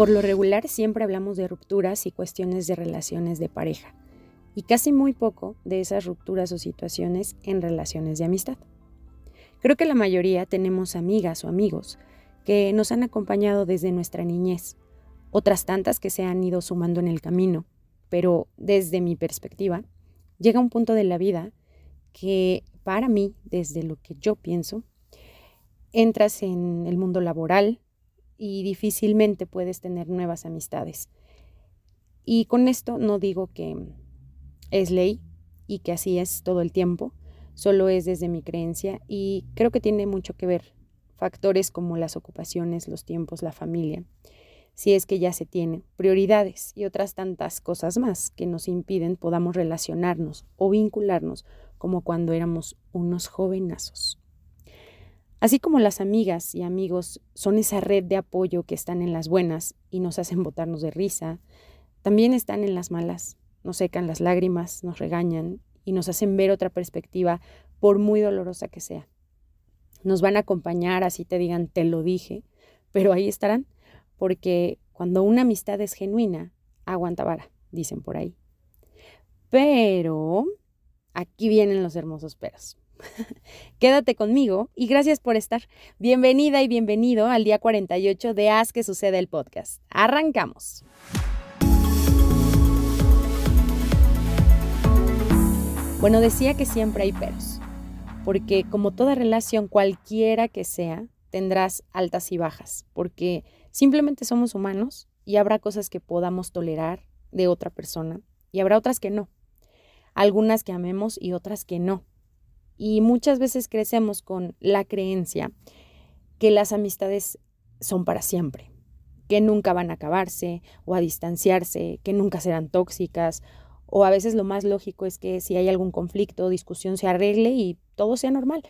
Por lo regular siempre hablamos de rupturas y cuestiones de relaciones de pareja, y casi muy poco de esas rupturas o situaciones en relaciones de amistad. Creo que la mayoría tenemos amigas o amigos que nos han acompañado desde nuestra niñez, otras tantas que se han ido sumando en el camino, pero desde mi perspectiva, llega un punto de la vida que para mí, desde lo que yo pienso, entras en el mundo laboral y difícilmente puedes tener nuevas amistades. Y con esto no digo que es ley y que así es todo el tiempo, solo es desde mi creencia y creo que tiene mucho que ver factores como las ocupaciones, los tiempos, la familia, si es que ya se tiene, prioridades y otras tantas cosas más que nos impiden podamos relacionarnos o vincularnos como cuando éramos unos jovenazos. Así como las amigas y amigos son esa red de apoyo que están en las buenas y nos hacen botarnos de risa, también están en las malas, nos secan las lágrimas, nos regañan y nos hacen ver otra perspectiva por muy dolorosa que sea. Nos van a acompañar, así te digan, te lo dije, pero ahí estarán, porque cuando una amistad es genuina, aguanta vara, dicen por ahí. Pero aquí vienen los hermosos peros. Quédate conmigo y gracias por estar. Bienvenida y bienvenido al día 48 de Haz que suceda el podcast. Arrancamos. Bueno, decía que siempre hay peros, porque como toda relación cualquiera que sea, tendrás altas y bajas, porque simplemente somos humanos y habrá cosas que podamos tolerar de otra persona y habrá otras que no. Algunas que amemos y otras que no. Y muchas veces crecemos con la creencia que las amistades son para siempre, que nunca van a acabarse o a distanciarse, que nunca serán tóxicas o a veces lo más lógico es que si hay algún conflicto o discusión se arregle y todo sea normal.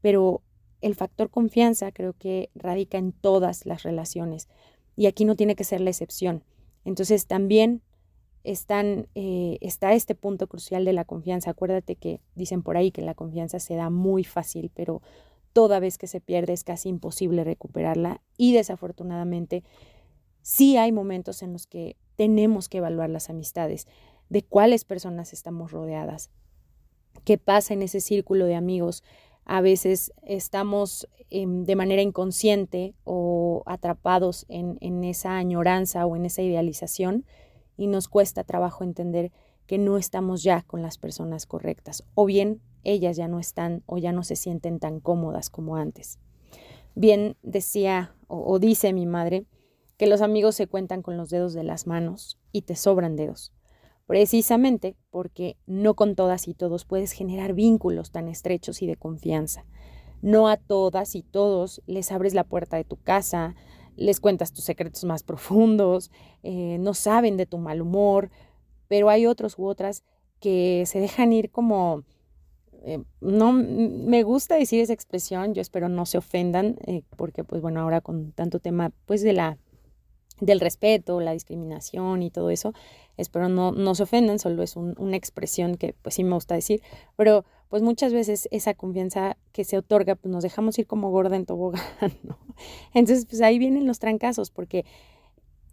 Pero el factor confianza creo que radica en todas las relaciones y aquí no tiene que ser la excepción. Entonces también están, eh, está este punto crucial de la confianza. Acuérdate que dicen por ahí que la confianza se da muy fácil, pero toda vez que se pierde es casi imposible recuperarla y desafortunadamente sí hay momentos en los que tenemos que evaluar las amistades de cuáles personas estamos rodeadas, qué pasa en ese círculo de amigos. A veces estamos em, de manera inconsciente o atrapados en, en esa añoranza o en esa idealización y nos cuesta trabajo entender que no estamos ya con las personas correctas o bien ellas ya no están o ya no se sienten tan cómodas como antes. Bien decía o dice mi madre que los amigos se cuentan con los dedos de las manos y te sobran dedos precisamente porque no con todas y todos puedes generar vínculos tan estrechos y de confianza. No a todas y todos les abres la puerta de tu casa, les cuentas tus secretos más profundos, eh, no saben de tu mal humor, pero hay otros u otras que se dejan ir como... Eh, no me gusta decir esa expresión, yo espero no se ofendan, eh, porque pues bueno, ahora con tanto tema pues de la del respeto, la discriminación y todo eso. Espero no, no se ofendan, solo es una expresión que pues sí me gusta decir, pero pues muchas veces esa confianza que se otorga, pues nos dejamos ir como gorda en tobogán, ¿no? Entonces, pues ahí vienen los trancazos, porque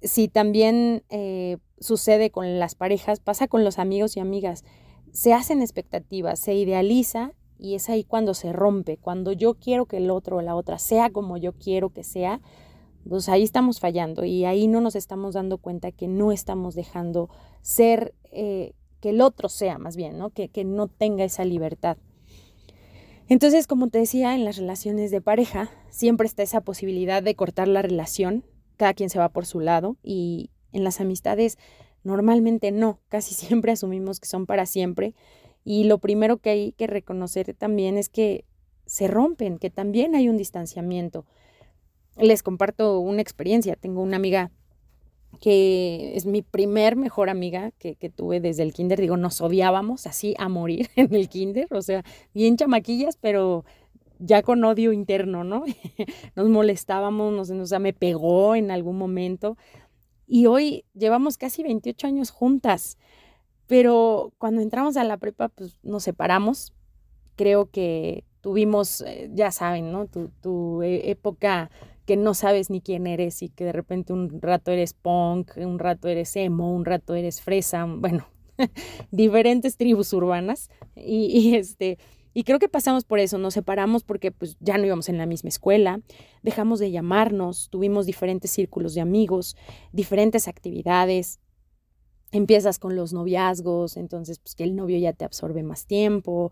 si también eh, sucede con las parejas, pasa con los amigos y amigas, se hacen expectativas, se idealiza y es ahí cuando se rompe, cuando yo quiero que el otro o la otra sea como yo quiero que sea, pues ahí estamos fallando y ahí no nos estamos dando cuenta que no estamos dejando ser, eh, que el otro sea más bien, ¿no? Que, que no tenga esa libertad. Entonces, como te decía, en las relaciones de pareja siempre está esa posibilidad de cortar la relación, cada quien se va por su lado y en las amistades normalmente no, casi siempre asumimos que son para siempre y lo primero que hay que reconocer también es que se rompen, que también hay un distanciamiento les comparto una experiencia. Tengo una amiga que es mi primer mejor amiga que, tuve desde el kinder. Digo, nos odiábamos así a morir en el kinder, o sea, bien chamaquillas, pero ya con odio interno, ¿no? nos molestábamos, nos, o sea, me pegó en algún momento. Y hoy llevamos casi 28 años juntas, pero cuando entramos a la prepa, pues nos separamos. Creo que tuvimos, eh, ya saben, ¿no? Tu, tu e, época que no sabes ni quién eres y que de repente un rato eres punk, un rato eres emo, un rato eres fresa, bueno, diferentes tribus urbanas y, y este y creo que pasamos por eso, nos separamos porque pues ya no íbamos en la misma escuela, dejamos de llamarnos, tuvimos diferentes círculos de amigos, diferentes actividades. Empiezas con los noviazgos, entonces pues que el novio ya te absorbe más tiempo,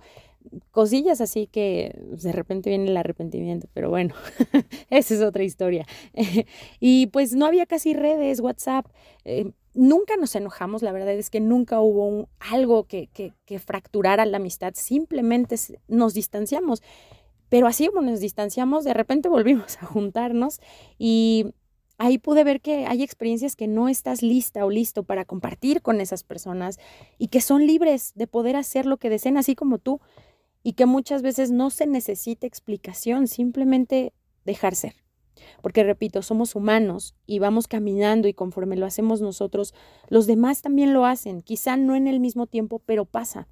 cosillas así que pues, de repente viene el arrepentimiento, pero bueno, esa es otra historia. y pues no había casi redes, WhatsApp, eh, nunca nos enojamos, la verdad es que nunca hubo algo que, que, fracturara la amistad, simplemente nos distanciamos. Pero así como nos distanciamos, de repente volvimos a juntarnos y ahí pude ver que hay experiencias que no estás lista o listo para compartir con esas personas y que son libres de poder hacer lo que deseen, así como tú, y que muchas veces no se necesita explicación, simplemente dejar ser. Porque, repito, somos humanos y vamos caminando y conforme lo hacemos nosotros, los demás también lo hacen, quizá no en el mismo tiempo, pero pasa.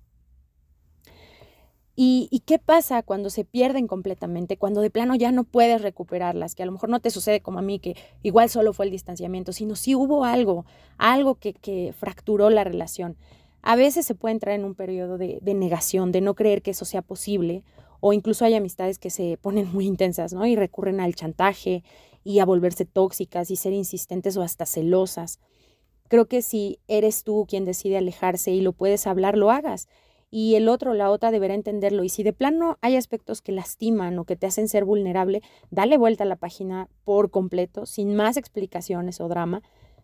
¿Y, ¿Y, qué pasa cuando se pierden completamente? Cuando de plano ya no puedes recuperarlas, que a lo mejor no te sucede como a mí, que igual solo fue el distanciamiento, sino si hubo algo, algo que, que fracturó la relación. A veces se puede entrar en un periodo de, negación, de no creer que eso sea posible, o incluso hay amistades que se ponen muy intensas, ¿no? Y recurren al chantaje y a volverse tóxicas y ser insistentes o hasta celosas. Creo que si eres tú quien decide alejarse y lo puedes hablar, lo hagas. Y el otro, la otra, deberá entenderlo. Y si de plano hay aspectos que lastiman o que te hacen ser vulnerable, dale vuelta a la página por completo, sin más explicaciones o drama.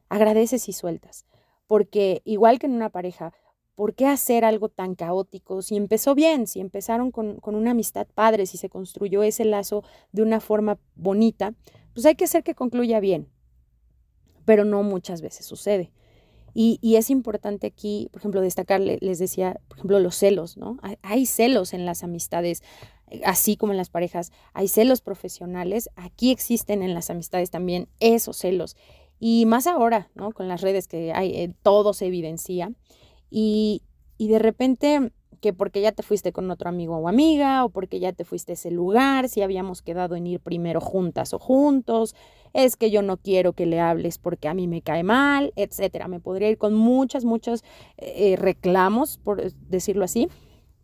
Agradeces y sueltas. Porque igual que en una pareja, ¿por qué hacer algo tan caótico? Si empezó bien, si empezaron con, una amistad padre, si se construyó ese lazo de una forma bonita, pues hay que hacer que concluya bien. Pero no muchas veces sucede. Y, es importante aquí, por ejemplo, destacar, les decía, por ejemplo, los celos, ¿no? Hay, hay celos en las amistades, eh, así como en las parejas, hay celos profesionales, aquí existen en las amistades también esos celos. Y más ahora, ¿no? Con las redes que hay, eh, todo se evidencia. Y, y de repente que porque ya te fuiste con otro amigo o amiga o porque ya te fuiste a ese lugar, si habíamos quedado en ir primero juntas o juntos, es que yo no quiero que le hables porque a mí me cae mal, etcétera. Me podría ir con muchas, muchos eh, reclamos, por decirlo así,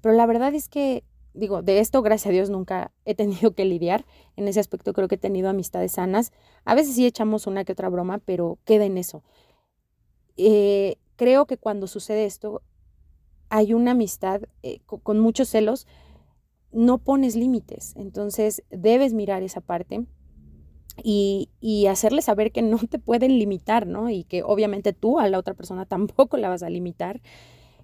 pero la verdad es que, digo, de esto, gracias a Dios, nunca he tenido que lidiar. En ese aspecto creo que he tenido amistades sanas. A veces sí echamos una que otra broma, pero queda en eso. Eh, creo que cuando sucede esto, hay una amistad eh, con, muchos celos, no pones límites. Entonces, debes mirar esa parte y, y, hacerle saber que no te pueden limitar, ¿no? Y que obviamente tú a la otra persona tampoco la vas a limitar.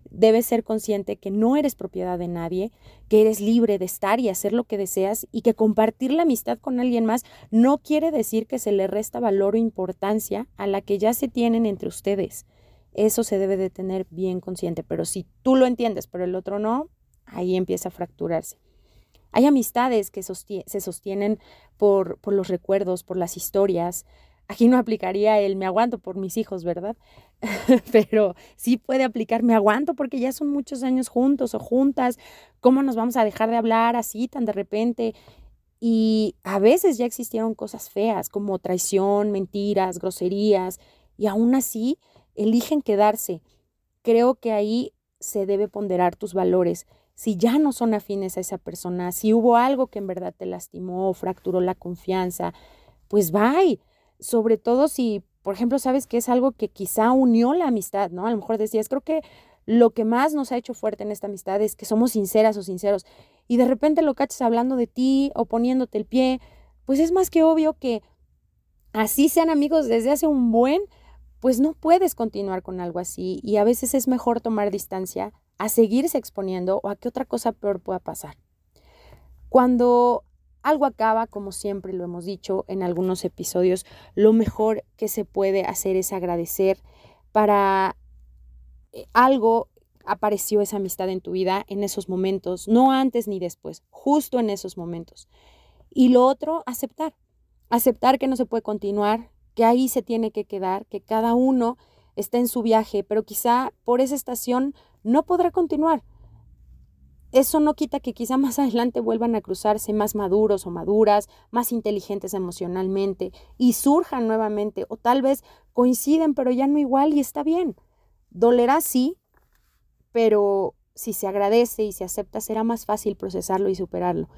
Debes ser consciente que no eres propiedad de nadie, que eres libre de estar y hacer lo que deseas y que compartir la amistad con alguien más no quiere decir que se le resta valor o importancia a la que ya se tienen entre ustedes. Eso se debe de tener bien consciente, pero si tú lo entiendes, pero el otro no, ahí empieza a fracturarse. Hay amistades que se sostienen por, por los recuerdos, por las historias. Aquí no aplicaría el me aguanto por mis hijos, ¿verdad? pero sí puede aplicar me aguanto porque ya son muchos años juntos o juntas. ¿Cómo nos vamos a dejar de hablar así tan de repente? Y a veces ya existieron cosas feas como traición, mentiras, groserías, y aún así eligen quedarse. Creo que ahí se debe ponderar tus valores. Si ya no son afines a esa persona, si hubo algo que en verdad te lastimó, fracturó la confianza, pues bye. Sobre todo si, por ejemplo, sabes que es algo que quizá unió la amistad, ¿no? A lo mejor decías, creo que lo que más nos ha hecho fuerte en esta amistad es que somos sinceras o sinceros. Y de repente lo cachas hablando de ti o poniéndote el pie, pues es más que obvio que así sean amigos desde hace un buen, pues no puedes continuar con algo así y a veces es mejor tomar distancia a seguirse exponiendo o a que otra cosa peor pueda pasar. Cuando algo acaba, como siempre lo hemos dicho en algunos episodios, lo mejor que se puede hacer es agradecer para eh, algo apareció esa amistad en tu vida en esos momentos, no antes ni después, justo en esos momentos. Y lo otro, aceptar. Aceptar que no se puede continuar, que ahí se tiene que quedar, que cada uno está en su viaje, pero quizá por esa estación no podrá continuar. eso no quita que quizá más adelante vuelvan a cruzarse más maduros o maduras, más inteligentes emocionalmente y surjan nuevamente o tal vez coinciden pero ya no igual y está bien. Dolerá sí, pero si se agradece y se acepta será más fácil procesarlo y superarlo.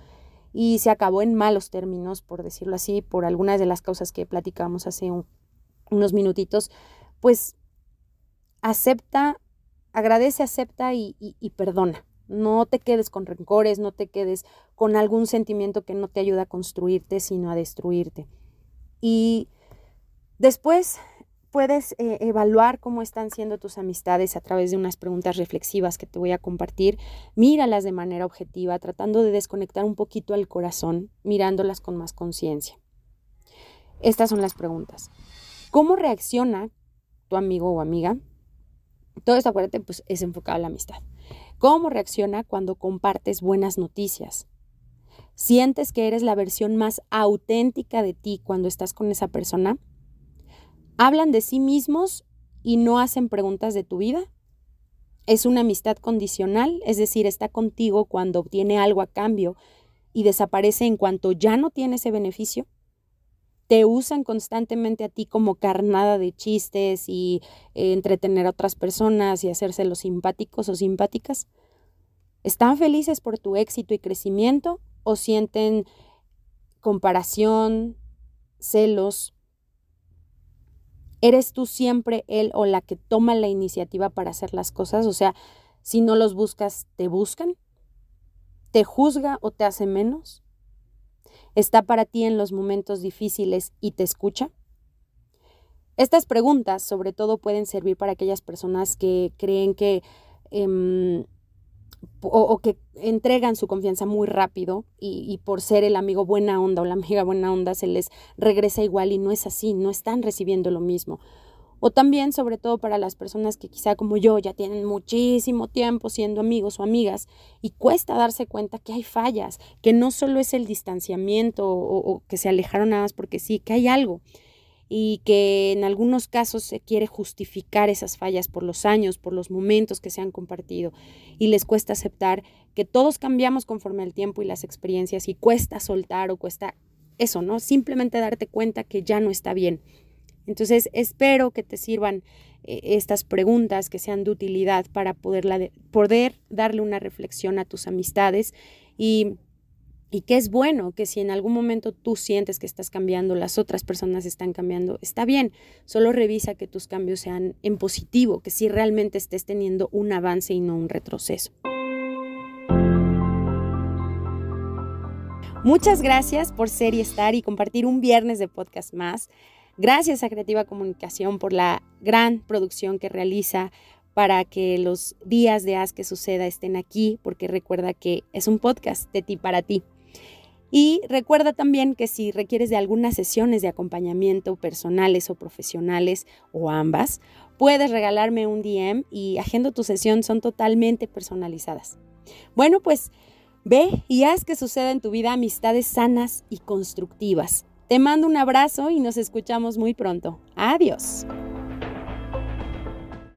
Y se acabó en malos términos, por decirlo así, por algunas de las causas que platicamos hace unos minutitos, pues acepta, agradece, acepta y perdona no te quedes con rencores, no te quedes con algún sentimiento que no te ayuda a construirte, sino a destruirte. Y después puedes eh, evaluar cómo están siendo tus amistades a través de unas preguntas reflexivas que te voy a compartir. Míralas de manera objetiva, tratando de desconectar un poquito al corazón, mirándolas con más conciencia. Estas son las preguntas. ¿Cómo reacciona tu amigo o amiga? Todo esto, acuérdate, pues es enfocado a la amistad. ¿Cómo reacciona cuando compartes buenas noticias? ¿Sientes que eres la versión más auténtica de ti cuando estás con esa persona? ¿Hablan de sí mismos y no hacen preguntas de tu vida? ¿Es una amistad condicional? Es decir, está contigo cuando obtiene algo a cambio y desaparece en cuanto ya no tiene ese beneficio? te usan constantemente a ti como carnada de chistes y eh, entretener a otras personas y hacerse los simpáticos o simpáticas? ¿Están felices por tu éxito y crecimiento o sienten comparación, celos? ¿Eres tú siempre él o la que toma la iniciativa para hacer las cosas? O sea, si no los buscas, ¿te buscan? ¿Te juzga o te hace menos? está para ti en los momentos difíciles y te escucha? Estas preguntas sobre todo pueden servir para aquellas personas que creen que em, o, que entregan su confianza muy rápido y, y, por ser el amigo buena onda o la amiga buena onda se les regresa igual y no es así, no están recibiendo lo mismo. O también, sobre todo para las personas que quizá como yo ya tienen muchísimo tiempo siendo amigos o amigas y cuesta darse cuenta que hay fallas, que no solo es el distanciamiento o, que se alejaron nada más porque sí, que hay algo y que en algunos casos se quiere justificar esas fallas por los años, por los momentos que se han compartido y les cuesta aceptar que todos cambiamos conforme al tiempo y las experiencias y cuesta soltar o cuesta eso, ¿no? Simplemente darte cuenta que ya no está bien entonces, espero que te sirvan eh, estas preguntas, que sean de utilidad para poder darle una reflexión a tus amistades y, y que es bueno que si en algún momento tú sientes que estás cambiando, las otras personas están cambiando, está bien, solo revisa que tus cambios sean en positivo, que si realmente estés teniendo un avance y no un retroceso. Muchas gracias por ser y estar y compartir un viernes de podcast más. Gracias a Creativa Comunicación por la gran producción que realiza para que los días de Haz que suceda estén aquí, porque recuerda que es un podcast de ti para ti. Y recuerda también que si requieres de algunas sesiones de acompañamiento personales o profesionales o ambas, puedes regalarme un DM y agendo tu sesión, son totalmente personalizadas. Bueno, pues ve y haz que suceda en tu vida amistades sanas y constructivas. Te mando un abrazo y nos escuchamos muy pronto. Adiós.